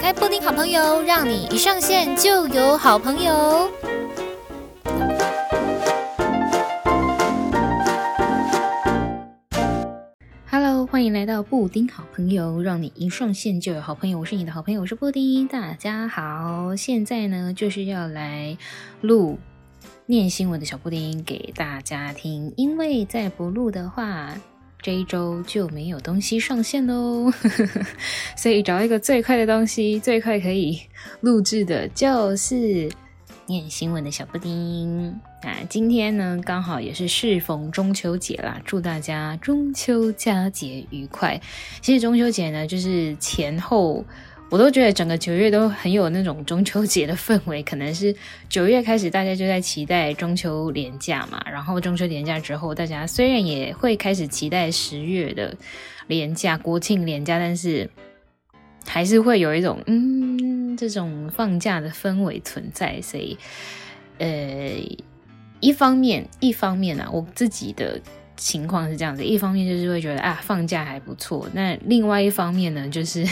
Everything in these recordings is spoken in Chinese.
开布丁好朋友，让你一上线就有好朋友。Hello，欢迎来到布丁好朋友，让你一上线就有好朋友。我是你的好朋友，我是布丁。大家好，现在呢就是要来录念新闻的小布丁给大家听，因为再不录的话。这一周就没有东西上线喽，所以找一个最快的东西，最快可以录制的就是念新闻的小布丁那！今天呢，刚好也是适逢中秋节啦，祝大家中秋佳节愉快。其实中秋节呢，就是前后。我都觉得整个九月都很有那种中秋节的氛围，可能是九月开始大家就在期待中秋连假嘛，然后中秋连假之后，大家虽然也会开始期待十月的连假、国庆连假，但是还是会有一种嗯这种放假的氛围存在。所以，呃，一方面一方面啊，我自己的情况是这样子，一方面就是会觉得啊放假还不错，那另外一方面呢，就是。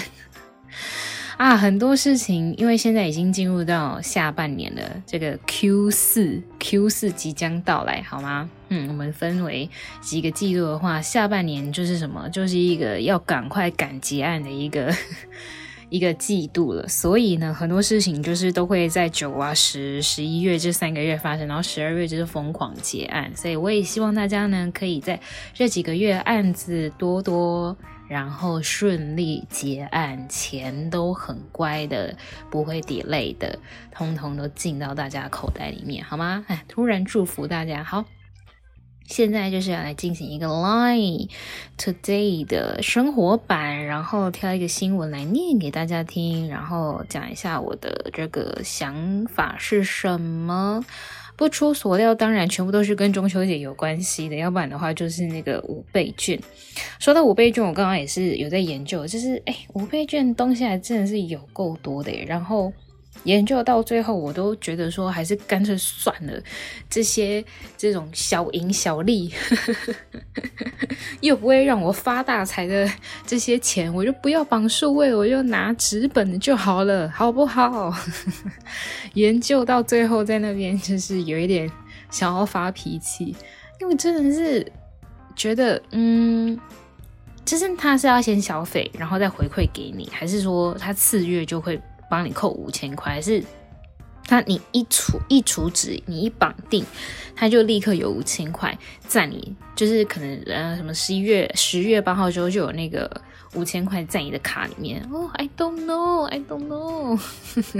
啊，很多事情，因为现在已经进入到下半年了，这个 Q 四 Q 四即将到来，好吗？嗯，我们分为几个季度的话，下半年就是什么？就是一个要赶快赶结案的一个 一个季度了。所以呢，很多事情就是都会在九啊、十、十一月这三个月发生，然后十二月就是疯狂结案。所以我也希望大家呢，可以在这几个月案子多多。然后顺利结案，钱都很乖的，不会 delay 的，通通都进到大家口袋里面，好吗？哎，突然祝福大家。好，现在就是要来进行一个 Line Today 的生活版，然后挑一个新闻来念给大家听，然后讲一下我的这个想法是什么。不出所料，当然全部都是跟中秋节有关系的，要不然的话就是那个五倍券。说到五倍券，我刚刚也是有在研究，就是哎，五倍券东西还真的是有够多的，然后。研究到最后，我都觉得说，还是干脆算了。这些这种小赢小利，又不会让我发大财的这些钱，我就不要绑数位，我就拿纸本就好了，好不好？研究到最后，在那边就是有一点想要发脾气，因为真的是觉得，嗯，就是他是要先消费，然后再回馈给你，还是说他次月就会？帮你扣五千块，是他你一储一储值，你一绑定，他就立刻有五千块在你，就是可能呃什么十一月十月八号之后就有那个五千块在你的卡里面。哦、，I don't know，I don't know，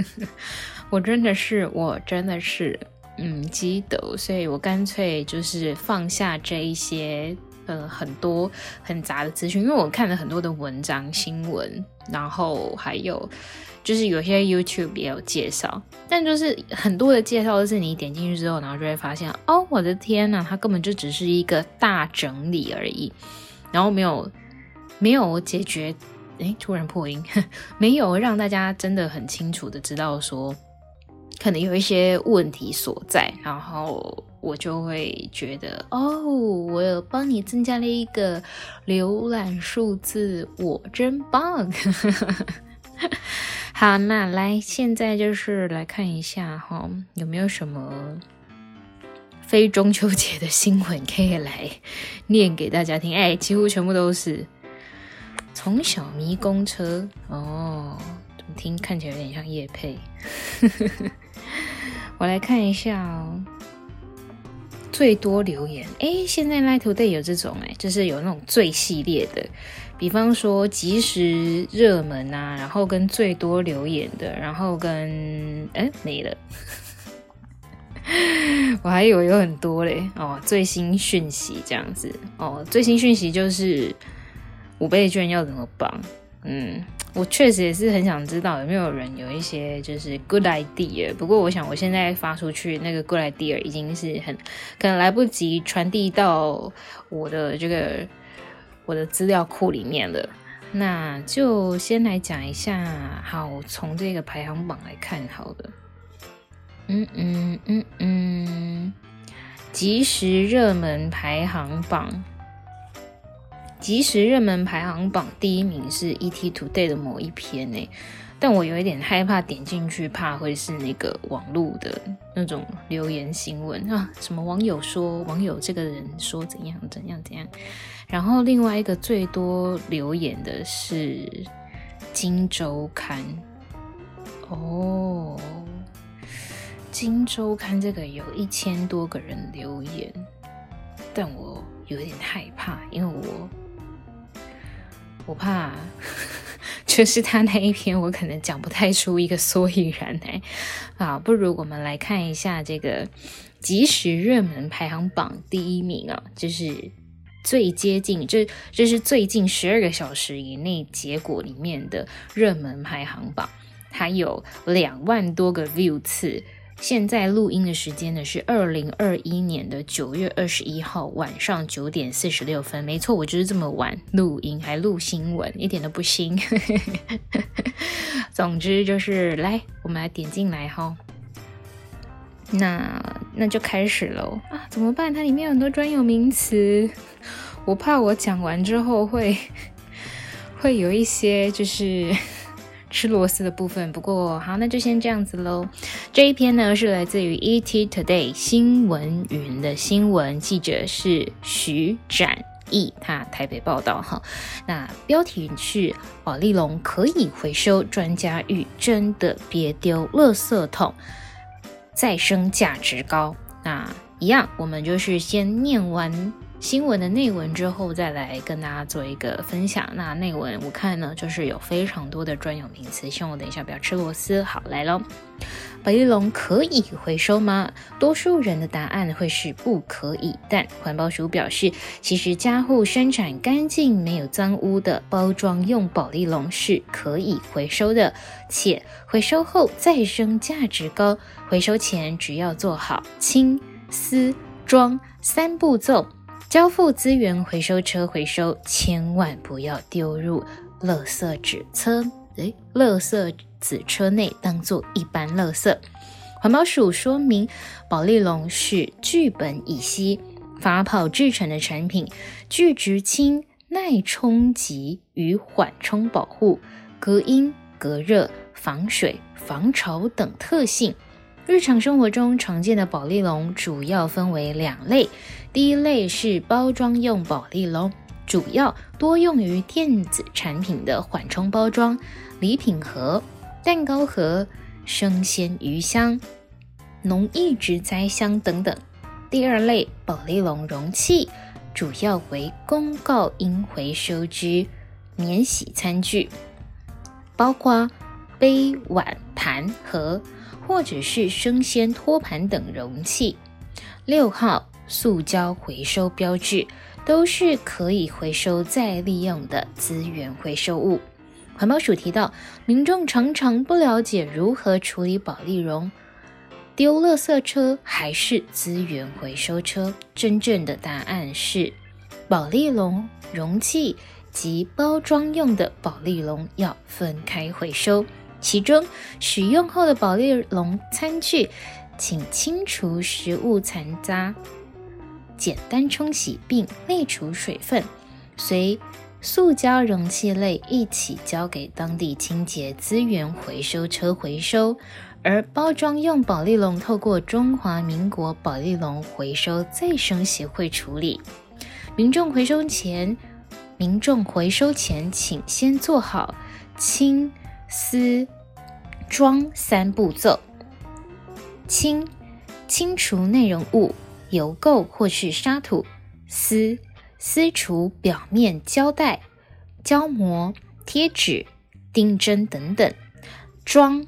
我真的是我真的是嗯记得，所以我干脆就是放下这一些呃很多很杂的资讯，因为我看了很多的文章新闻，然后还有。就是有些 YouTube 也有介绍，但就是很多的介绍都是你点进去之后，然后就会发现，哦，我的天呐，它根本就只是一个大整理而已，然后没有没有解决，诶，突然破音，没有让大家真的很清楚的知道说，可能有一些问题所在，然后我就会觉得，哦，我有帮你增加了一个浏览数字，我真棒。好，那来，现在就是来看一下哈，有没有什么非中秋节的新闻可以来念给大家听？哎，几乎全部都是从小迷宫车哦，怎么听看起来有点像业配。我来看一下哦，最多留言，哎，现在 Line Today 有这种哎，就是有那种最系列的。比方说即时热门啊，然后跟最多留言的，然后跟哎没了，我还以为有很多嘞哦。最新讯息这样子哦，最新讯息就是五倍券要怎么绑？嗯，我确实也是很想知道有没有人有一些就是 good idea。不过我想我现在发出去那个 good idea 已经是很可能来不及传递到我的这个。我的资料库里面了，那就先来讲一下。好，从这个排行榜来看，好的，嗯嗯嗯嗯，即时热门排行榜，即时热门排行榜第一名是 ET Today 的某一篇诶，但我有一点害怕点进去，怕会是那个网络的那种留言新闻啊，什么网友说网友这个人说怎样怎样怎样。然后另外一个最多留言的是《今周刊》哦，《今周刊》这个有一千多个人留言，但我有点害怕，因为我我怕。就是他那一篇，我可能讲不太出一个所以然来啊。不如我们来看一下这个即时热门排行榜第一名啊，就是最接近这这是最近十二个小时以内结果里面的热门排行榜，它有两万多个 view 次。现在录音的时间呢是二零二一年的九月二十一号晚上九点四十六分。没错，我就是这么晚录音，还录新闻，一点都不新。总之就是来，我们来点进来哈。那那就开始喽啊！怎么办？它里面有很多专有名词，我怕我讲完之后会会有一些就是。吃螺丝的部分，不过好，那就先这样子喽。这一篇呢是来自于 ET Today 新闻云的新闻，记者是徐展毅，他台北报道哈。那标题是“保丽龙可以回收，专家吁真的别丢垃圾桶，再生价值高”。那一样，我们就是先念完。新闻的内文之后，再来跟大家做一个分享。那内文我看呢，就是有非常多的专有名词，希望我等一下不要吃螺丝。好，来喽，保丽龙可以回收吗？多数人的答案会是不可以，但环保署表示，其实家户生产干净、没有脏污的包装用宝丽龙是可以回收的，且回收后再生价值高。回收前只要做好清、撕、装三步骤。交付资源回收车回收，千万不要丢入垃圾纸车，诶，垃圾纸车内当做一般垃圾。环保署说明，保丽龙是聚苯乙烯发泡制成的产品，具直清、耐冲击与缓冲保护、隔音、隔热、防水、防潮等特性。日常生活中常见的保丽龙主要分为两类，第一类是包装用宝丽龙，主要多用于电子产品的缓冲包装、礼品盒、蛋糕盒、生鲜鱼箱、农艺植栽箱等等。第二类宝丽龙容器主要为公告应回收之免洗餐具，包括杯、碗、盘和。或者是生鲜托盘等容器，六号塑胶回收标志都是可以回收再利用的资源回收物。环保署提到，民众常常不了解如何处理保丽龙，丢垃圾车还是资源回收车？真正的答案是，保丽龙容器及包装用的保丽龙要分开回收。其中，使用后的保丽龙餐具，请清除食物残渣，简单冲洗并内除水分，随塑胶容器类一起交给当地清洁资源回收车回收。而包装用保丽龙透过中华民国保丽龙回收再生协会处理。民众回收前，民众回收前，请先做好清。撕、装三步骤：清，清除内容物、油垢或是沙土；撕，撕除表面胶带、胶膜、贴纸、钉针等等；装，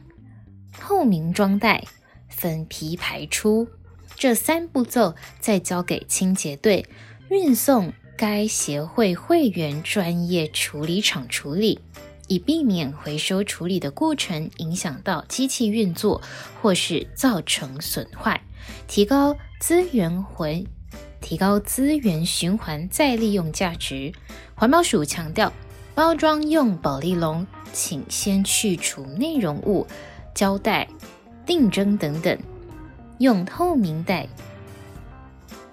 透明装袋，分批排出。这三步骤再交给清洁队运送该协会会员专业处理厂处理。以避免回收处理的过程影响到机器运作或是造成损坏，提高资源回，提高资源循环再利用价值。环保署强调，包装用保丽龙，请先去除内容物、胶带、钉针等等，用透明袋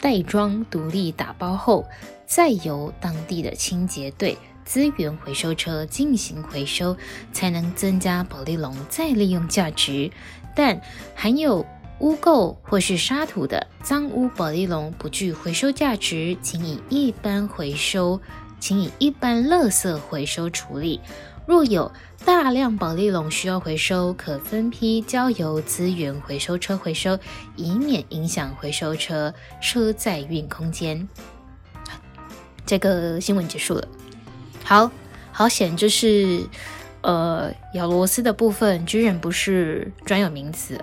袋装独立打包后，再由当地的清洁队。资源回收车进行回收，才能增加保丽龙再利用价值。但含有污垢或是沙土的脏污保丽龙不具回收价值，请以一般回收，请以一般垃圾回收处理。若有大量保丽龙需要回收，可分批交由资源回收车回收，以免影响回收车车载运空间。这个新闻结束了。好好险，就是呃，咬螺丝的部分居然不是专有名词。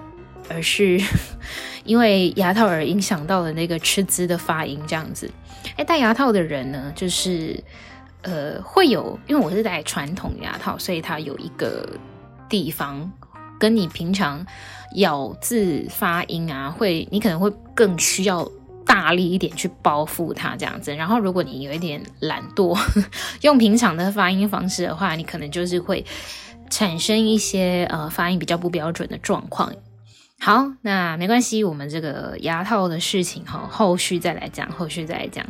而是 因为牙套而影响到了那个吃滋的发音，这样子。哎，戴牙套的人呢，就是呃会有，因为我是戴传统牙套，所以它有一个地方跟你平常咬字发音啊，会你可能会更需要大力一点去包覆它这样子。然后如果你有一点懒惰，用平常的发音方式的话，你可能就是会产生一些呃发音比较不标准的状况。好，那没关系，我们这个牙套的事情哈，后续再来讲，后续再来讲。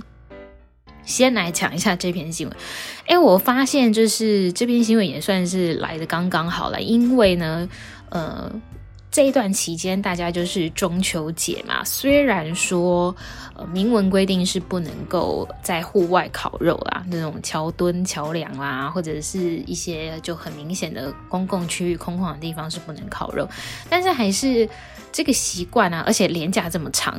先来讲一下这篇新闻。哎，我发现就是这篇新闻也算是来得刚刚好了，因为呢，呃。这一段期间，大家就是中秋节嘛。虽然说，呃，明文规定是不能够在户外烤肉啦，那种桥墩、桥梁啦，或者是一些就很明显的公共区域、空旷的地方是不能烤肉，但是还是这个习惯啊，而且连假这么长，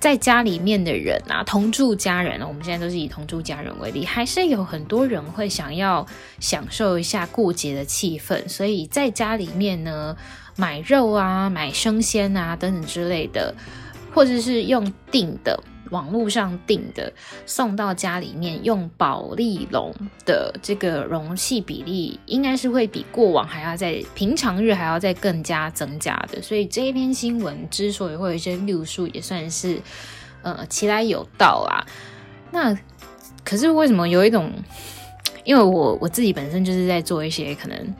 在家里面的人啊，同住家人，我们现在都是以同住家人为例，还是有很多人会想要享受一下过节的气氛，所以在家里面呢。买肉啊，买生鲜啊，等等之类的，或者是用订的，网络上订的，送到家里面，用保丽龙的这个容器比例，应该是会比过往还要在平常日还要再更加增加的。所以这一篇新闻之所以会有一些六数，也算是呃其来有道啊。那可是为什么有一种？因为我我自己本身就是在做一些可能。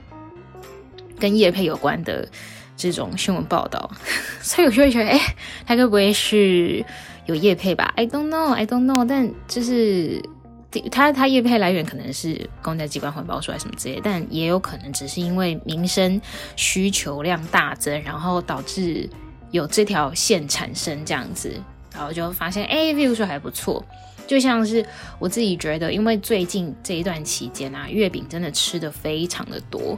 跟叶配有关的这种新闻报道，所以我就会觉得，哎，他该不会是有叶配吧？I don't know, I don't know。但就是他他叶配来源可能是公家机关环保署还是什么之类，但也有可能只是因为民生需求量大增，然后导致有这条线产生这样子，然后就发现，哎，view 数还不错。就像是我自己觉得，因为最近这一段期间啊，月饼真的吃的非常的多。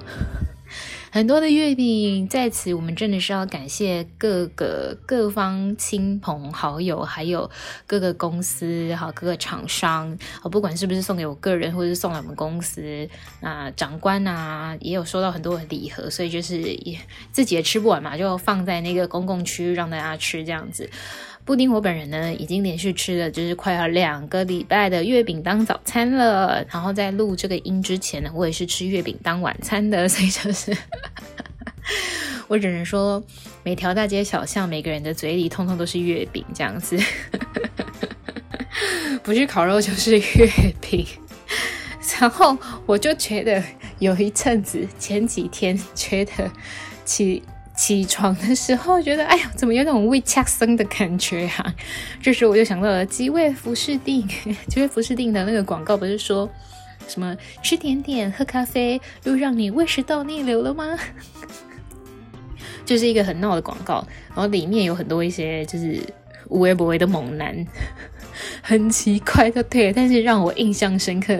很多的月饼，在此我们真的是要感谢各个各方亲朋好友，还有各个公司，好各个厂商，啊不管是不是送给我个人，或者是送来我们公司，那长官啊也有收到很多的礼盒，所以就是也自己也吃不完嘛，就放在那个公共区域让大家吃这样子。布丁，我本人呢，已经连续吃了就是快要两个礼拜的月饼当早餐了。然后在录这个音之前呢，我也是吃月饼当晚餐的，所以就是 我只能说，每条大街小巷，每个人的嘴里通通都是月饼这样子，不是烤肉就是月饼。然后我就觉得有一阵子，前几天觉得起。起床的时候觉得，哎呀，怎么有那种胃呛声的感觉啊？这时我就想到了吉味福士定，吉味福士定的那个广告不是说什么吃甜点、喝咖啡又让你胃食道逆流了吗？就是一个很闹的广告，然后里面有很多一些就是无微不微的猛男，很奇怪的对，但是让我印象深刻，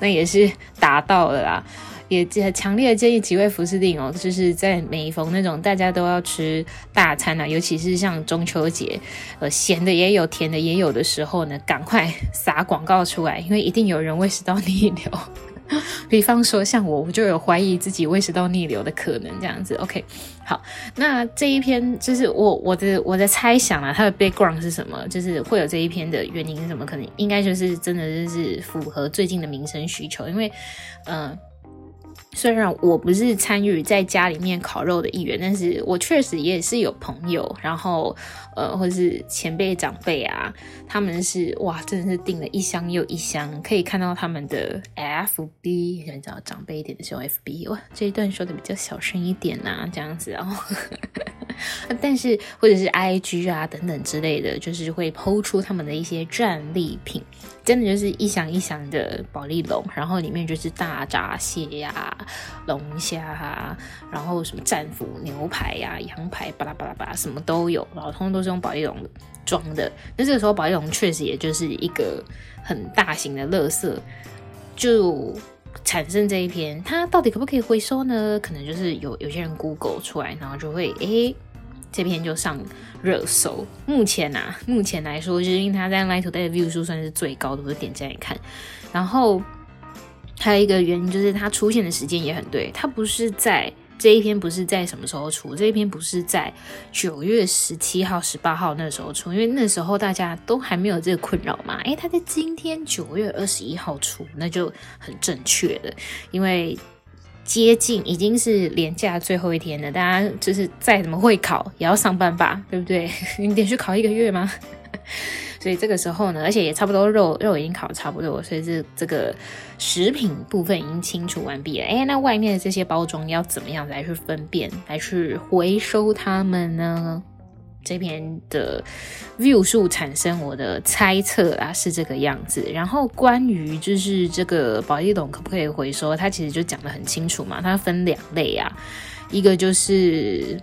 那也是达到了啦。也强烈的建议几位福士錠哦，就是在每逢那种大家都要吃大餐啊，尤其是像中秋节，呃，咸的也有，甜的也有的时候呢，赶快撒广告出来，因为一定有人胃食道逆流。比方说像我，我就有怀疑自己胃食道逆流的可能，这样子。OK，好，那这一篇就是我我的我的猜想啊，它的 background 是什么？就是会有这一篇的原因是什么？可能应该就是真的就是符合最近的民生需求，因为嗯。虽然我不是参与在家里面烤肉的一员，但是我确实也是有朋友，然后呃，或是前辈长辈啊，他们是哇，真的是订了一箱又一箱，可以看到他们的 FB，你知道长辈一点的时候 FB，哇，这一段说的比较小声一点呐、啊，这样子，然 后但是或者是 IG 啊等等之类的，就是会抛出他们的一些战利品，真的就是一箱一箱的保丽龙，然后里面就是大闸蟹呀、啊、龙虾啊，然后什么战斧牛排呀、羊排巴拉巴拉巴拉什么都有，然后通通都是用保丽龙装的。那这个时候保丽龙确实也就是一个很大型的垃圾，就。产生这一篇，它到底可不可以回收呢？可能就是有有些人 Google 出来，然后就会诶，这篇就上热搜。目前啊，目前来说，就是因为它在 Lighto Day 的 view 数算是最高的，我点进来看。然后还有一个原因就是它出现的时间也很对，它不是在。这一篇不是在什么时候出？这一篇不是在九月十七号、十八号那时候出，因为那时候大家都还没有这个困扰嘛。诶，它在今天九月二十一号出，那就很正确的，因为接近已经是连假最后一天了，大家就是再怎么会考也要上班吧，对不对？你连续考一个月吗？所以这个时候呢，而且也差不多肉肉已经烤得差不多，所以这这个食品部分已经清除完毕了。哎，那外面的这些包装要怎么样来去分辨，来去回收它们呢？这边的 view 数产生我的猜测啊，是这个样子。然后关于就是这个保利龙可不可以回收，它其实就讲得很清楚嘛，它分两类啊，一个就是，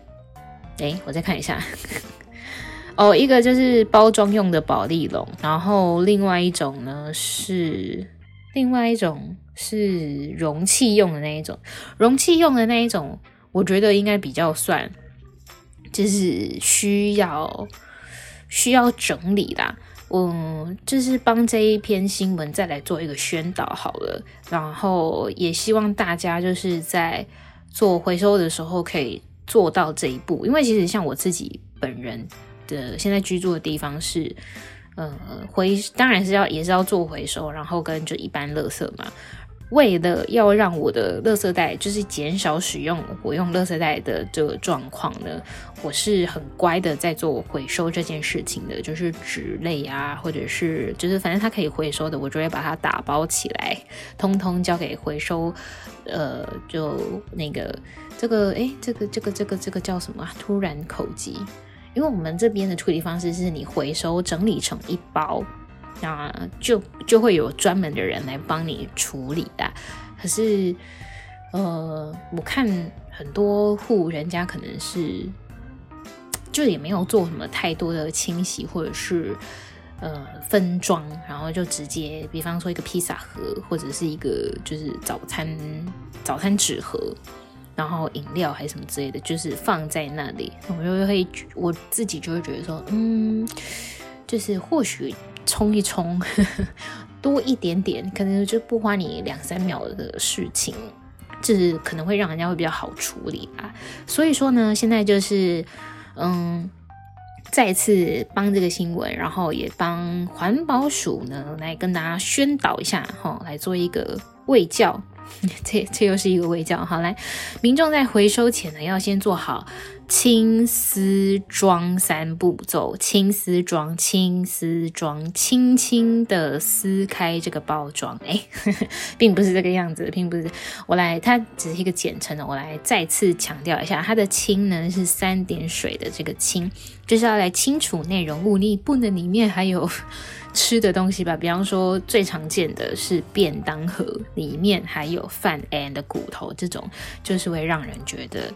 哎，我再看一下。哦，一个就是包装用的保利龙，然后另外一种呢是另外一种是容器用的那一种，容器用的那一种，我觉得应该比较算，就是需要需要整理啦。嗯，就是帮这一篇新闻再来做一个宣导好了，然后也希望大家就是在做回收的时候可以做到这一步，因为其实像我自己本人。的现在居住的地方是，呃，回当然是要也是要做回收，然后跟就一般垃圾嘛。为了要让我的垃圾袋就是减少使用我用垃圾袋的这个状况呢，我是很乖的在做回收这件事情的，就是纸类啊，或者是就是反正它可以回收的，我就会把它打包起来，通通交给回收。呃，就那个这个诶，这个这个这个这个叫什么？突然口急。因为我们这边的处理方式是你回收整理成一包，那就就会有专门的人来帮你处理的。可是，呃，我看很多户人家可能是就也没有做什么太多的清洗，或者是呃分装，然后就直接，比方说一个披萨盒，或者是一个就是早餐早餐纸盒。然后饮料还是什么之类的，就是放在那里，我就会我自己就会觉得说，嗯，就是或许冲一冲 多一点点，可能就不花你两三秒的事情，就是可能会让人家会比较好处理吧。所以说呢，现在就是嗯，再次帮这个新闻，然后也帮环保署呢来跟大家宣导一下哈，来做一个卫教。这这又是一个卫教，好来，民众在回收前呢，要先做好清撕装三步骤，清撕装，清撕装，轻轻的撕开这个包装，哎，并不是这个样子，并不是，我来，它只是一个简称的，我来再次强调一下，它的清呢是三点水的这个清，就是要来清除内容物，你不能里面还有。吃的东西吧，比方说最常见的是便当盒里面还有饭 and 骨头，这种就是会让人觉得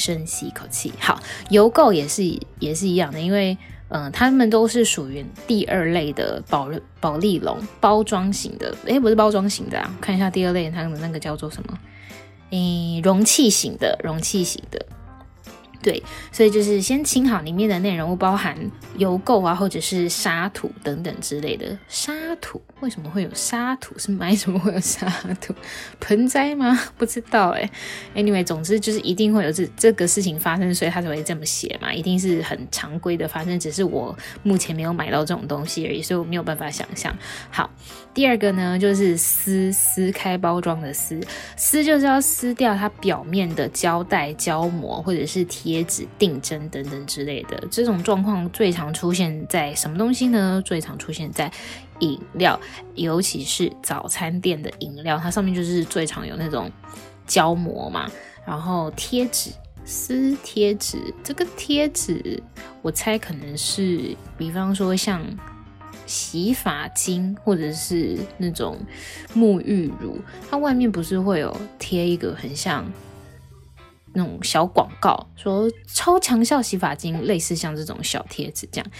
深吸一口气。好，邮购也是也是一样的，因为嗯、呃，他们都是属于第二类的保保利龙包装型的，诶、不是包装型的啊，看一下第二类它的那个叫做什么？嗯，容器型的，容器型的。对，所以就是先清好里面的内容物，包含邮购啊，或者是沙土等等之类的。沙土为什么会有沙土？是买什么会有沙土？盆栽吗？不知道哎。Anyway，总之就是一定会有这这个事情发生，所以他才会这么写嘛，一定是很常规的发生，只是我目前没有买到这种东西而已，所以我没有办法想象。好，第二个呢，就是撕撕开包装的撕，撕就是要撕掉它表面的胶带、胶膜或者是贴。贴纸、定针等等之类的，这种状况最常出现在什么东西呢？最常出现在饮料，尤其是早餐店的饮料，它上面就是最常有那种胶膜嘛。然后贴纸撕贴纸，这个贴纸我猜可能是，比方说像洗发精或者是那种沐浴乳，它外面不是会有贴一个很像那种小广告，说超强效洗发精，类似像这种小贴纸这样。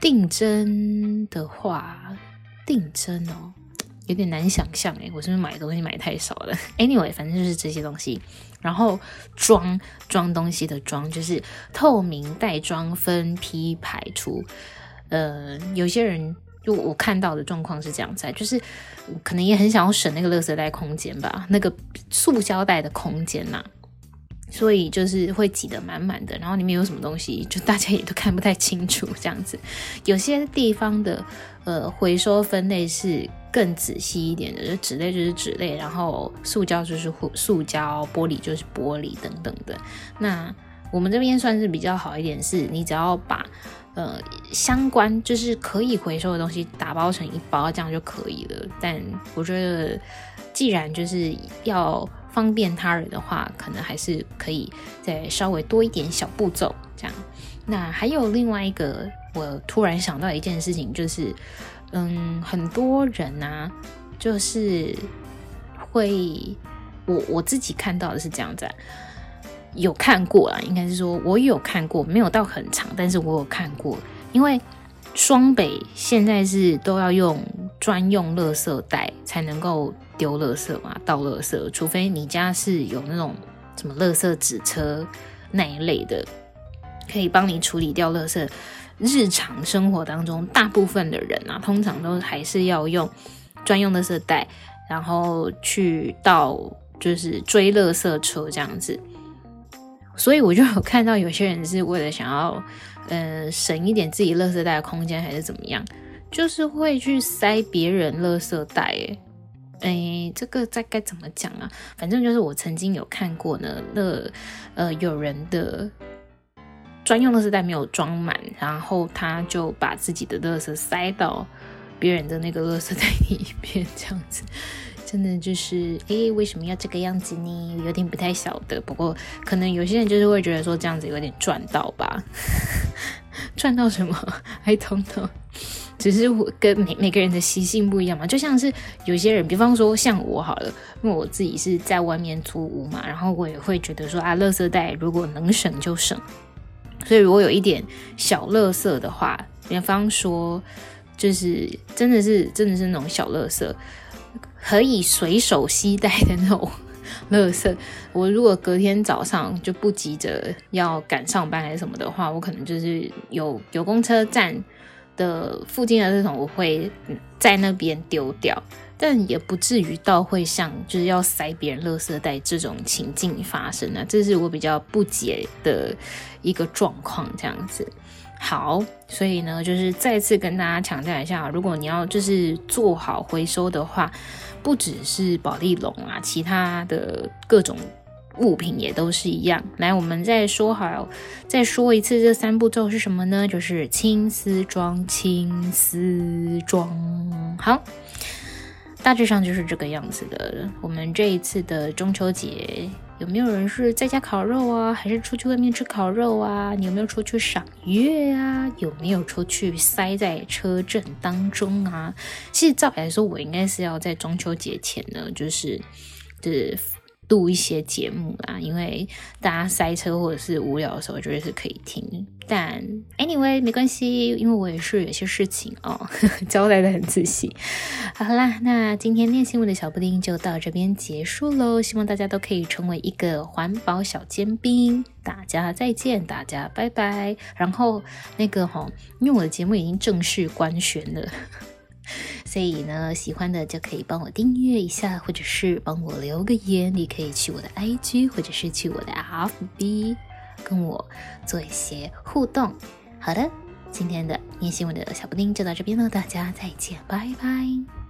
定针的话，定针哦。有点难想象哎，我是不是买东西买太少了？Anyway，反正就是这些东西。然后装装东西的装，就是透明袋装分批排出。呃，有些人就我看到的状况是这样子，就是可能也很想要省那个垃圾袋空间吧，那个塑胶袋的空间呐、所以就是会挤得满满的，然后里面有什么东西，就大家也都看不太清楚这样子。有些地方的呃回收分类是更仔细一点的，就纸类就是纸类，然后塑胶就是塑胶，玻璃就是玻璃等等的。那我们这边算是比较好一点，是你只要把呃相关就是可以回收的东西打包成一包，这样就可以了。但我觉得既然就是要。方便他人的话，可能还是可以再稍微多一点小步骤这样。那还有另外一个，我突然想到一件事情，就是，嗯，很多人呐、啊，就是会，我我自己看到的是这样子，有看过啦，应该是说我有看过，没有到很长，但是我有看过，因为双北现在是都要用专用垃圾袋才能够。丢垃圾嘛，倒垃圾，除非你家是有那种什么垃圾纸车那一类的，可以帮你处理掉垃圾。日常生活当中，大部分的人啊，通常都还是要用专用垃圾袋，然后去倒，就是追垃圾车这样子。所以我就有看到有些人是为了想要，呃，省一点自己垃圾袋的空间，还是怎么样，就是会去塞别人垃圾袋，诶哎，这个在该怎么讲啊？反正就是我曾经有看过呢，那呃有人的专用垃圾袋没有装满，然后他就把自己的垃圾塞到别人的那个垃圾袋里面，这样子，真的就是哎，为什么要这个样子呢？有点不太晓得。不过可能有些人就是会觉得说这样子有点赚到吧？赚到什么？I don't know。只是我跟每每个人的习性不一样嘛，就像是有些人，比方说像我好了，因为我自己是在外面租屋嘛，然后我也会觉得说啊，垃圾袋如果能省就省，所以如果有一点小垃圾的话，比方说就是真的是真的是那种小垃圾，可以随手携带的那种 垃圾，我如果隔天早上就不急着要赶上班还是什么的话，我可能就是有有公车站。的附近的这种我会在那边丢掉，但也不至于到会像就是要塞别人垃圾袋这种情境发生啊，这是我比较不解的一个状况，这样子。好，所以呢，就是再次跟大家强调一下，如果你要就是做好回收的话，不只是保丽龙啊，其他的各种。物品也都是一样。来，我们再说好，再说一次，这三步骤是什么呢？就是青丝装、清丝装。好，大致上就是这个样子的。我们这一次的中秋节，有没有人是在家烤肉啊？还是出去外面吃烤肉啊？你有没有出去赏月啊？有没有出去塞在车阵当中啊？其实照理来说，我应该是要在中秋节前呢，就是，就是。录一些节目啦，因为大家塞车或者是无聊的时候，觉得是可以听。但 anyway 没关系，因为我也是有些事情哦，交代得很仔细。好啦，那今天念新闻的小布丁就到这边结束喽。希望大家都可以成为一个环保小尖兵。大家再见，大家拜拜。然后那个哈、因为我的节目已经正式官宣了。所以呢，喜欢的就可以帮我订阅一下，或者是帮我留个言。你可以去我的 IG，或者是去我的 FB，跟我做一些互动。好的，今天的念新闻的小布丁就到这边了，大家再见，拜拜。